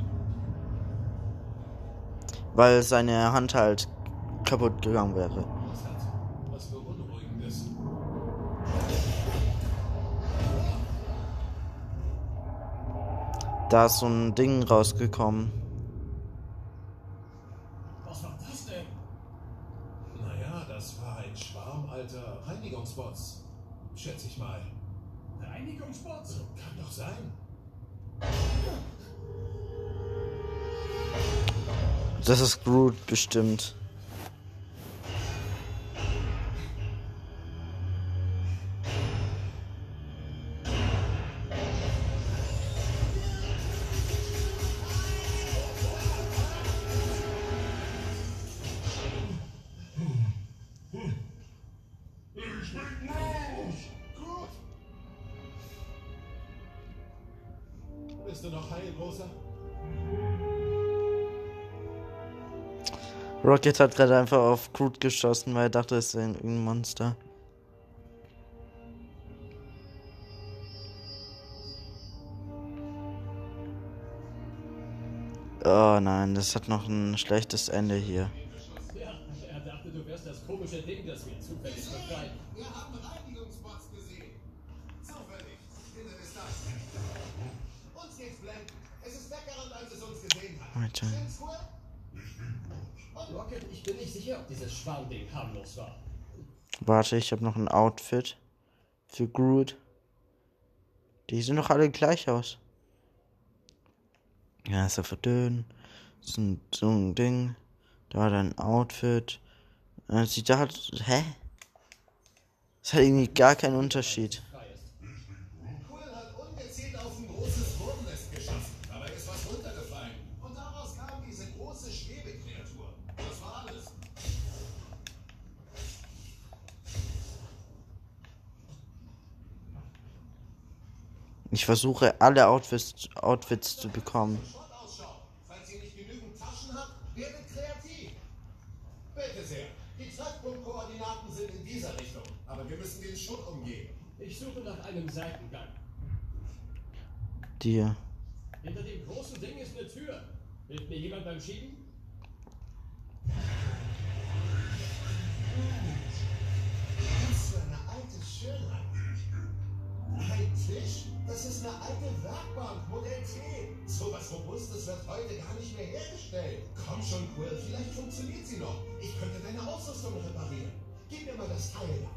A: Weil seine Hand halt kaputt gegangen wäre. Da ist so ein Ding rausgekommen. Bestimmt. Rocket hat gerade einfach auf Groot geschossen, weil er dachte, es ist irgendein Monster. Oh nein, das hat noch ein schlechtes Ende hier.
D: Ja, er dachte, du wärst das komische Ding, das wir zufällig befreien.
F: Wir haben Reinigungsbots gesehen. Zufällig. In der Distanz. Uns geht's blenden. Es ist weggerannt, als es uns gesehen hat.
A: Alter.
D: Rocket, ich bin nicht sicher, ob dieses Schwarmding harmlos war.
A: Warte, ich habe noch ein Outfit für Groot. Die sehen doch alle gleich aus. Ja, ist er verdünn. So ein, so ein Ding. Da hat ein Outfit. Sieht da halt. Hä? Das hat irgendwie gar keinen Unterschied. Ich versuche alle Outfits, Outfits zu bekommen.
F: Schrott ausschaut. Falls ihr nicht genügend Taschen habt, werdet kreativ. Bitte sehr. Die Treffpunktkoordinaten sind in dieser Richtung. Aber wir müssen den Schutt umgehen.
D: Ich suche nach einem Seitengang.
A: Die.
D: Hinter dem großen Ding ist eine Tür. Hilft mir jemand beim Schieben?
F: Was für eine alte Schönheit. Ein Tisch? Das ist eine alte Werkbank, Modell T. So was Robustes wird heute gar nicht mehr hergestellt. Komm schon, Quill, vielleicht funktioniert sie noch. Ich könnte deine Ausrüstung reparieren. Gib mir mal das Teil da.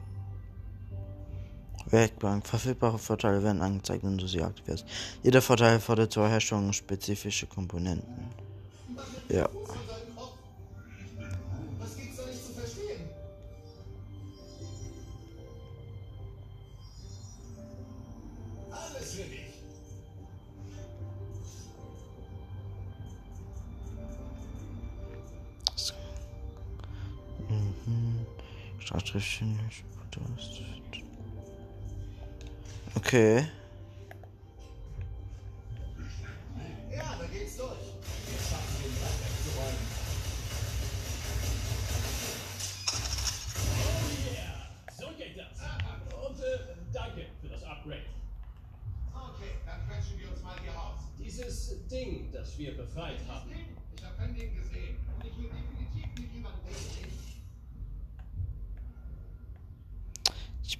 A: Werkbank. Verfügbare Vorteile werden angezeigt, wenn du sie aktivierst. Jeder Vorteil erfordert zur Herstellung spezifische Komponenten. Ja. Startschriftchen. Okay.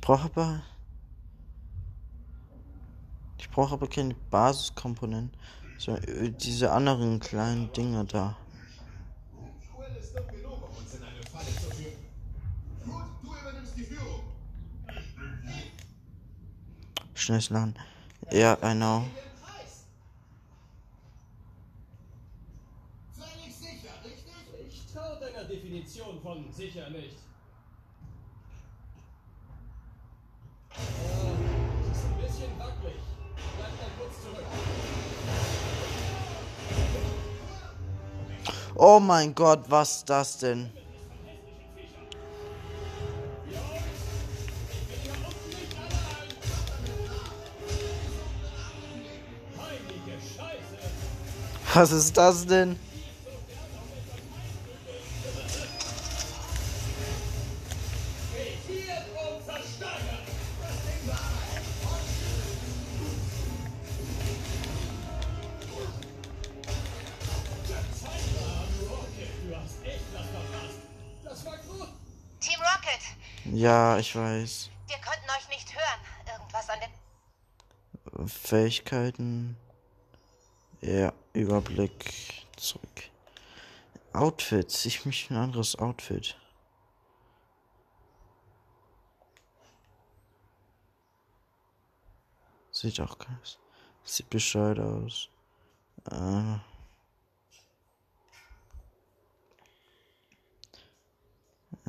A: Brauche aber. Ich brauche aber keine Basiskomponenten. sondern äh, diese anderen kleinen Dinger da. Schnelles Laden. Ja, I know.
D: Definition von sicher nicht.
A: Oh mein Gott, was ist das denn? Was ist das denn? Ja, ich weiß.
B: wir konnten euch nicht hören. Irgendwas an den...
A: Fähigkeiten. Ja, Überblick. Zurück. Outfits. Ich möchte ein anderes Outfit. Sieht auch ganz. Sieht bescheuert aus. Äh.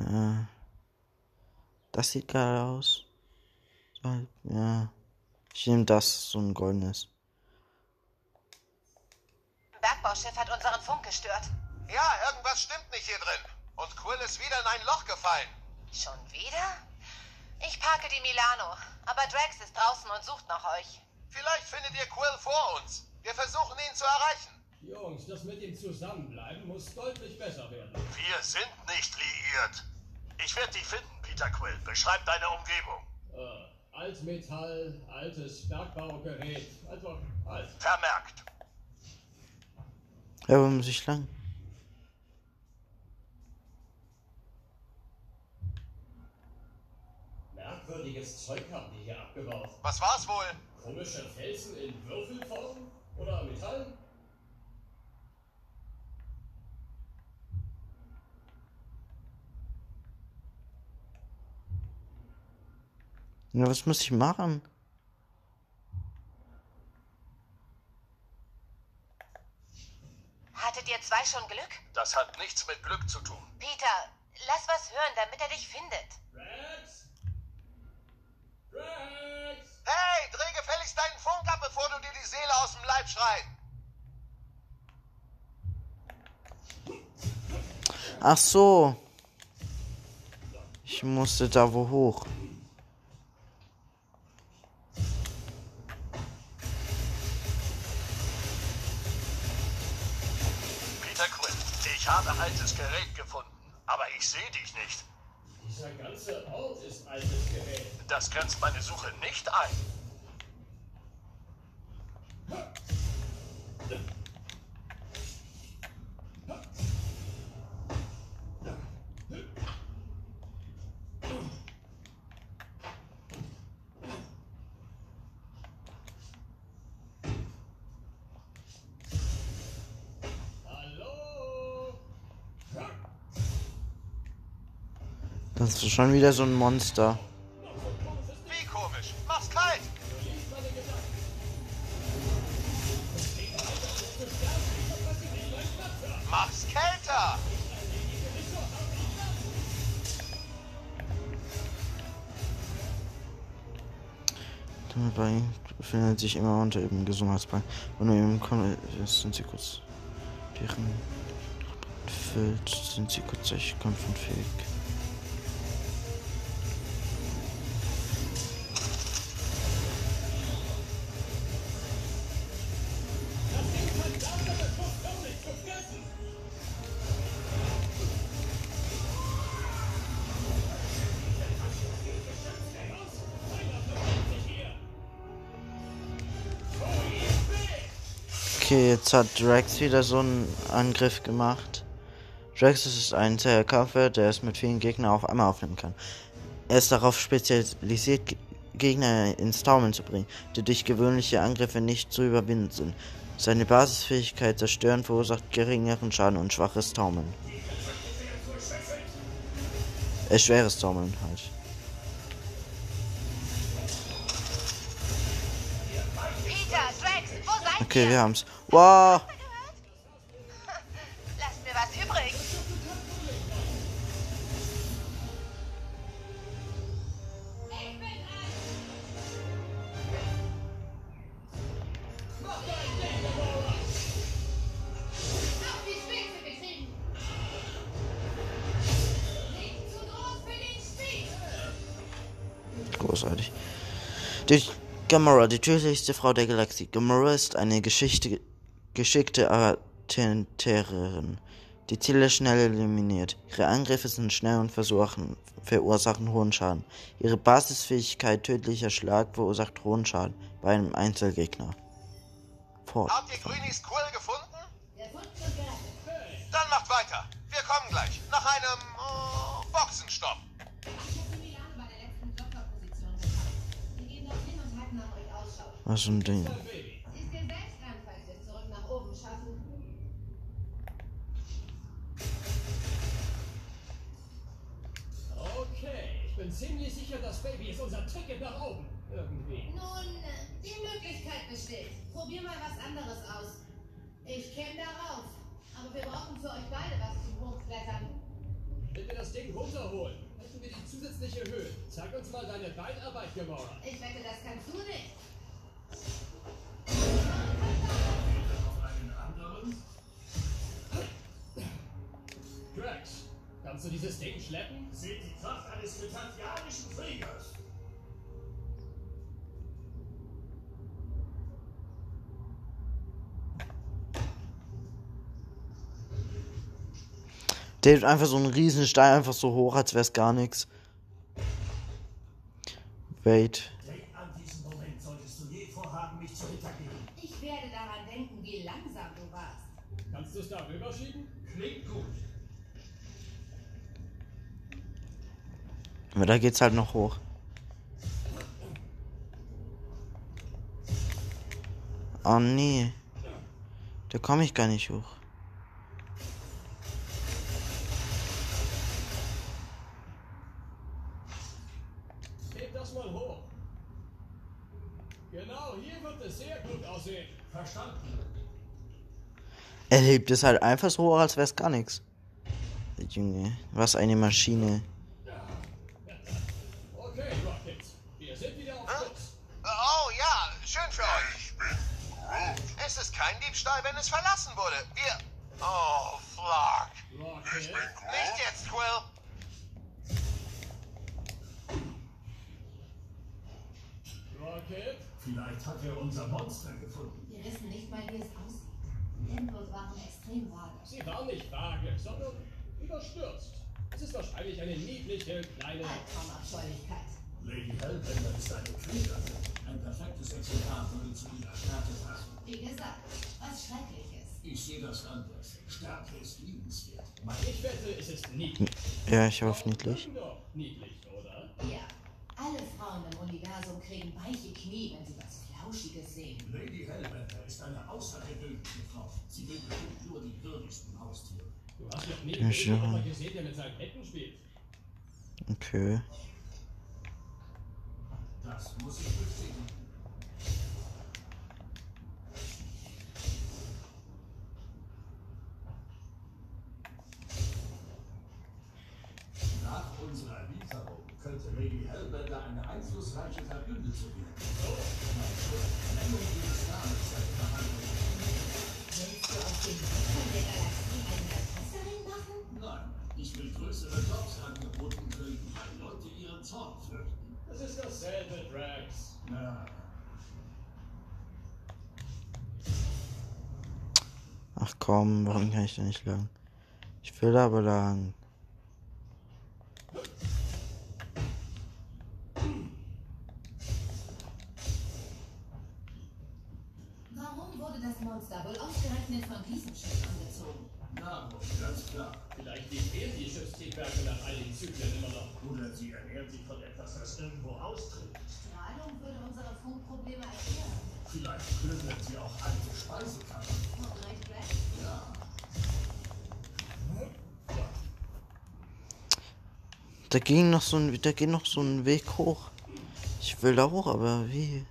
A: Äh. Das sieht geil aus. Ja. Ich nehme das, so ein goldenes.
B: Bergbauschiff hat unseren Funk gestört.
F: Ja, irgendwas stimmt nicht hier drin. Und Quill ist wieder in ein Loch gefallen.
B: Schon wieder? Ich parke die Milano, aber Drax ist draußen und sucht nach euch.
F: Vielleicht findet ihr Quill vor uns. Wir versuchen ihn zu erreichen.
D: Jungs, das mit dem Zusammenbleiben muss deutlich besser werden.
E: Wir sind nicht liiert. Ich werde dich finden, Peter Quill. Beschreib deine Umgebung.
D: Äh, Altmetall, altes Bergbaugerät, einfach alt.
E: Vermerkt.
A: Ja, wo muss ich lang?
D: Merkwürdiges Zeug haben die hier abgebaut.
F: Was war's wohl?
D: Komische Felsen in Würfelform? Oder Metall?
A: Ja, was muss ich machen?
B: Hattet ihr zwei schon Glück?
E: Das hat nichts mit Glück zu tun.
B: Peter, lass was hören, damit er dich findet.
D: Drax? Drax?
F: Hey, dreh gefälligst deinen Funk ab, bevor du dir die Seele aus dem Leib schreit.
A: Ach so. Ich musste da wo hoch.
E: Peter Quill, ich habe altes Gerät gefunden. Aber ich sehe dich nicht.
D: Dieser ganze Ort ist altes Gerät.
E: Das grenzt meine Suche nicht ein.
A: schon wieder so ein Monster.
F: Wie komisch. Mach's kalt. Mach's
A: kälter. Dabei befindet sich immer unter eben Gesundheitsbein. Wenn du eben kommst, sind sie kurz. Deren füllt, sind sie kurz durch Kampf und fähig. Okay, jetzt hat Drax wieder so einen Angriff gemacht. Drax ist ein zäher Kampfer, der es mit vielen Gegnern auf einmal aufnehmen kann. Er ist darauf spezialisiert, Gegner ins Taumeln zu bringen, die durch gewöhnliche Angriffe nicht zu überwinden sind. Seine Basisfähigkeit zerstören verursacht geringeren Schaden und schwaches Taumeln. Äh, schweres Taumeln halt. Okay, wir haben's. Wow!
G: Lasst mir was übrig.
A: Großartig. Die Gamora, die tödlichste Frau der Galaxie. Gamora ist eine Geschichte, geschickte Attentärin, die Ziele schnell eliminiert. Ihre Angriffe sind schnell und versuchen, verursachen hohen Schaden. Ihre Basisfähigkeit tödlicher Schlag verursacht hohen Schaden bei einem Einzelgegner. Fort.
H: Habt ihr Greenies Quill gefunden? Dann macht weiter. Wir kommen gleich. Nach einem äh, Boxenstopp.
B: Ich habe Milano bei der letzten Doktorposition gehabt. Wir gehen dorthin und halten nach euch Ausschau.
A: Was für ein Ding.
B: Siehst dir selbst an, falls wir es zurück nach oben schaffen.
D: Okay, ich bin ziemlich sicher, das Baby ist unser Ticket nach oben. Irgendwie.
B: Nun, die Möglichkeit besteht. Probier mal was anderes aus. Ich käme darauf. Aber wir brauchen für euch beide was zum Hochklettern.
D: Wenn wir das Ding runterholen, hätten wir die zusätzliche Höhe. Zeig uns mal deine Beinarbeit, Gamora.
B: Ich wette, das kannst du nicht.
D: Dieses Ding schleppen?
E: Seht die Kraft eines metantianischen Kriegers.
A: Der hebt einfach so einen riesen Stein einfach so hoch, als wär's gar nichts. Wait. Aber da geht's halt noch hoch. Oh nee. Da komme ich gar nicht hoch.
D: Heb das mal hoch. Genau, hier wird es sehr gut aussehen.
E: Verstanden.
A: Er hebt es halt einfach so hoch, als wär's gar nichts. Junge, was eine Maschine.
H: Wenn es verlassen wurde. Wir. Oh, fuck.
D: Rocket.
H: Nicht jetzt, Quill.
D: Rocket.
E: Vielleicht hat er unser Monster gefunden.
B: Wir wissen nicht mal, wie es aussieht. Die Infos waren extrem vage.
D: Sie war nicht vage, sondern überstürzt. Es ist wahrscheinlich eine niedliche kleine.
B: Albtraumabscheulichkeit.
E: Lady Hellbender ist eine Kriegerin. Ein perfektes Exemplar würde zu ihrer Stärke passen.
B: Wie gesagt, was Schreckliches.
E: Ich sehe das anders. Stärke ist liebenswert.
D: Ich wette, es ist niedlich.
A: Ja, ich hoffe niedlich.
D: Niedlich, oder?
B: Ja, alle Frauen im Universum kriegen weiche Knie, wenn sie was Flauschiges sehen.
E: Lady Hellbender ist eine außergewöhnliche Frau. Sie will bestimmt nur die würdigsten Haustiere.
D: Du hast noch nie
A: Ja,
D: gesehen, der mit seinen Händen spielt.
A: Okay.
E: Das muss ich bestätigen. Ich will größere Jobs angeboten weil Leute ihren Zorn fürchten.
D: Es ist dasselbe, Drax.
A: Ach komm, warum kann ich da nicht lang? Ich will aber lang.
B: Warum wurde das Monster wohl ausgerechnet von diesem Schiff angezogen?
E: Nahrung, ganz klar.
D: Vielleicht liegt er die Schiffstriebwerke nach all den Zyklen immer noch.
E: Oder sie ernährt sich von etwas, das irgendwo austritt.
B: Strahlung würde unsere Funkprobleme erklären.
E: Vielleicht plündert sie auch alte Speisekammer.
B: Und recht Rex?
E: Ja,
A: Da ging noch so ein, da geht noch so ein Weg hoch. Ich will da hoch, aber wie?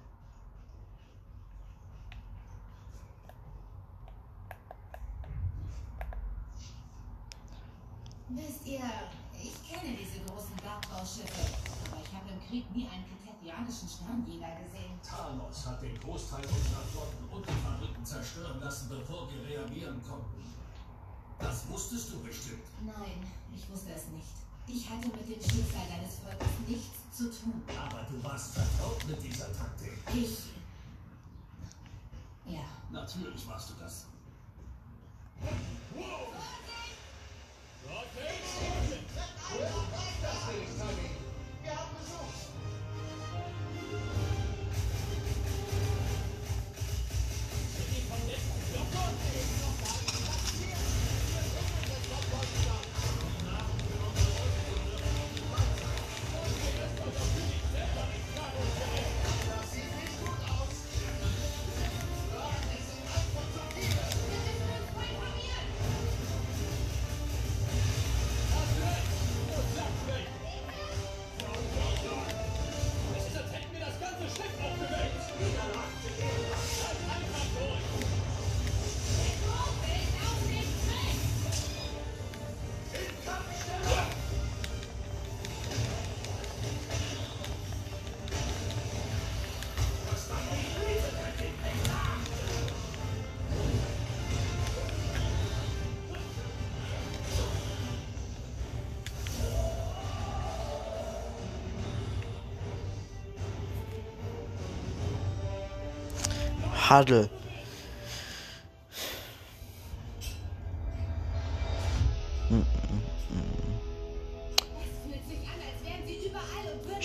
B: Wisst ihr, ich kenne diese großen Bergbauschiffe, aber ich habe im Krieg nie einen ketetianischen Sternjäger gesehen.
E: Thanos hat den Großteil unserer Flotten und die Fabriken zerstören lassen, bevor wir reagieren konnten. Das wusstest du bestimmt.
B: Nein, ich wusste es nicht. Ich hatte mit dem Schicksal deines Volkes nichts zu tun.
E: Aber du warst vertraut mit dieser Taktik.
B: Ich. Ja.
E: Natürlich warst du das.
F: Wir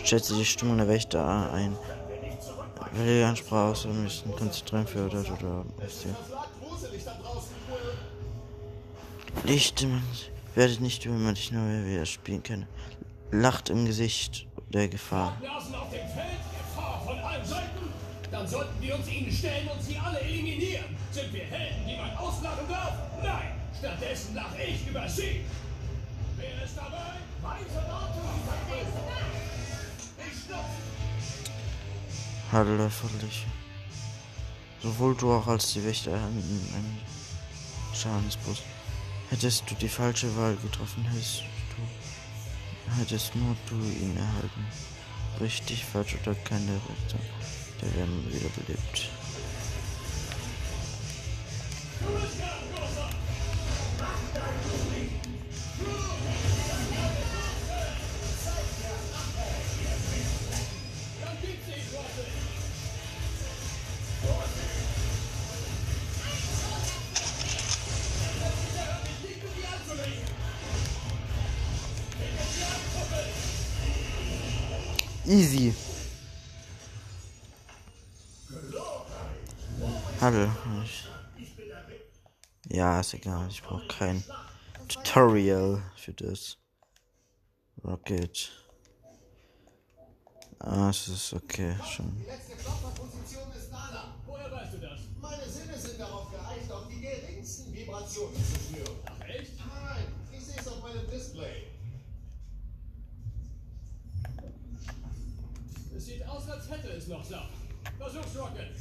A: Stellt sich die Stimmung der Wächter ein. Will die Ansprache aus, wir müssen konzentrieren für oder oder. Licht, man werdet nicht übermütig, nur wir spielen können. Lacht im Gesicht der Gefahr.
D: Dann sollten wir uns ihnen stellen und sie alle eliminieren. Sind wir Helden, die man auslachen darf? Nein, stattdessen lache ich über sie. Wer ist dabei? Weise Worte. Ich stopp.
A: Huddle erforderlich. Sowohl du auch als die Wächter erhalten einen Schadensbus. Hättest du die falsche Wahl getroffen, hättest du, hättest nur du ihn erhalten. Richtig, falsch oder keine Rechte. Der werden wiederbelebt.
D: Dann
A: Ja, ist egal. Ich brauche kein Tutorial für das. Rocket. Ah, es ist okay, schon.
F: Die letzte Klopferposition ist Nala.
D: Woher weißt du das?
F: Meine Sinne sind darauf geeicht, auch die geringsten Vibrationen zu spüren.
D: Ach, echt?
F: Nein, ich sehe es auf meinem Display.
D: Es sieht aus, als hätte es noch Saft. Versuch's, Rocket.